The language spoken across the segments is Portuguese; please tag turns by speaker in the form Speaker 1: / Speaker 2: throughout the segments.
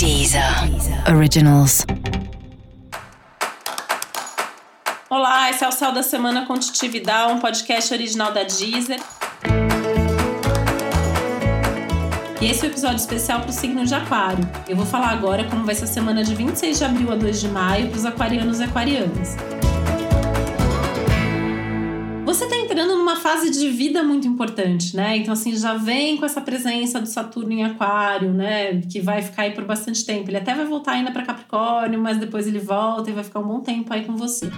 Speaker 1: Deezer Originals.
Speaker 2: Olá, esse é o Céu da Semana com Titi Vidal, um podcast original da Deezer. E esse é o um episódio especial para o signo de Aquário. Eu vou falar agora como vai ser a semana de 26 de abril a 2 de maio para os aquarianos e aquarianas. Você está entrando numa fase de vida muito importante, né? Então, assim, já vem com essa presença do Saturno em Aquário, né? Que vai ficar aí por bastante tempo. Ele até vai voltar ainda para Capricórnio, mas depois ele volta e vai ficar um bom tempo aí com você.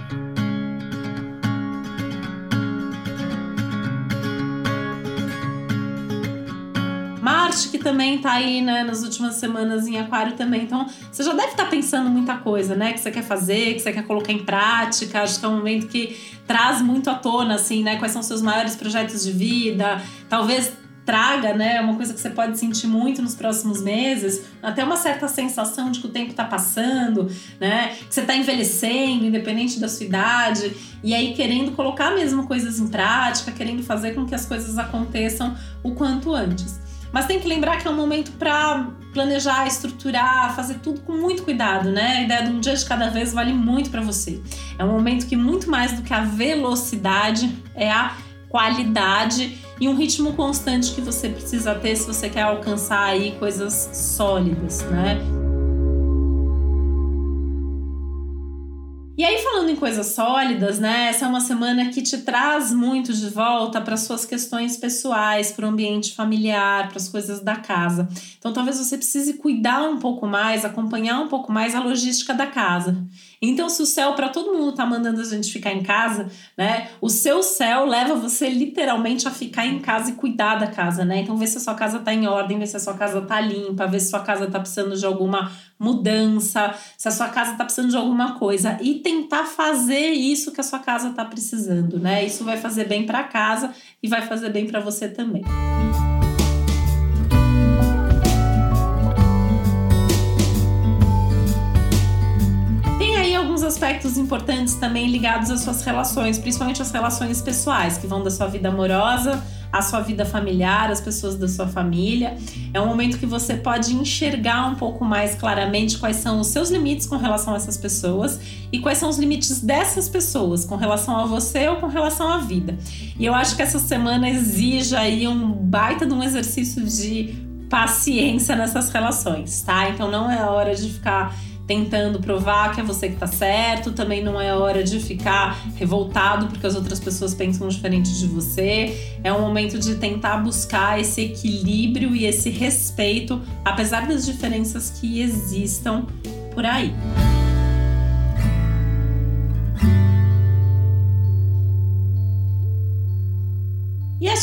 Speaker 2: Marte, que também tá aí, né, nas últimas semanas em Aquário também. Então, você já deve estar tá pensando muita coisa, né, que você quer fazer, que você quer colocar em prática. Acho que é um momento que traz muito à tona, assim, né, quais são seus maiores projetos de vida. Talvez traga, né, uma coisa que você pode sentir muito nos próximos meses, até uma certa sensação de que o tempo está passando, né, que você está envelhecendo, independente da sua idade, e aí querendo colocar mesmo coisas em prática, querendo fazer com que as coisas aconteçam o quanto antes. Mas tem que lembrar que é um momento para planejar, estruturar, fazer tudo com muito cuidado, né? A ideia de um dia de cada vez vale muito para você. É um momento que muito mais do que a velocidade é a qualidade e um ritmo constante que você precisa ter se você quer alcançar aí coisas sólidas, né? Coisas sólidas, né? Essa é uma semana que te traz muito de volta para suas questões pessoais, para o ambiente familiar, para as coisas da casa. Então, talvez você precise cuidar um pouco mais, acompanhar um pouco mais a logística da casa. Então, se o céu para todo mundo tá mandando a gente ficar em casa, né? O seu céu leva você literalmente a ficar em casa e cuidar da casa, né? Então, vê se a sua casa tá em ordem, vê se a sua casa tá limpa, vê se a sua casa tá precisando de alguma mudança, se a sua casa tá precisando de alguma coisa e tentar fazer isso que a sua casa tá precisando, né? Isso vai fazer bem para casa e vai fazer bem para você também. aspectos importantes também ligados às suas relações, principalmente as relações pessoais, que vão da sua vida amorosa à sua vida familiar, as pessoas da sua família. É um momento que você pode enxergar um pouco mais claramente quais são os seus limites com relação a essas pessoas e quais são os limites dessas pessoas com relação a você ou com relação à vida. E eu acho que essa semana exige aí um baita de um exercício de paciência nessas relações, tá? Então não é hora de ficar tentando provar que é você que tá certo, também não é hora de ficar revoltado porque as outras pessoas pensam diferente de você. É um momento de tentar buscar esse equilíbrio e esse respeito, apesar das diferenças que existam por aí.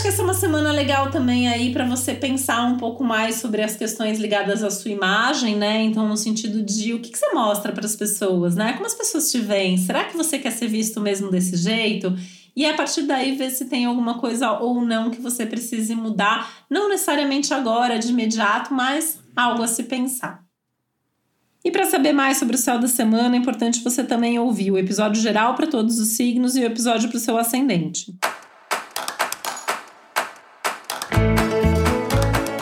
Speaker 2: Acho que essa é uma semana legal também aí para você pensar um pouco mais sobre as questões ligadas à sua imagem, né? Então, no sentido de o que, que você mostra para as pessoas, né? Como as pessoas te veem? Será que você quer ser visto mesmo desse jeito? E a partir daí ver se tem alguma coisa ou não que você precise mudar, não necessariamente agora, de imediato, mas algo a se pensar. E para saber mais sobre o céu da semana, é importante você também ouvir o episódio geral para todos os signos e o episódio para o seu ascendente.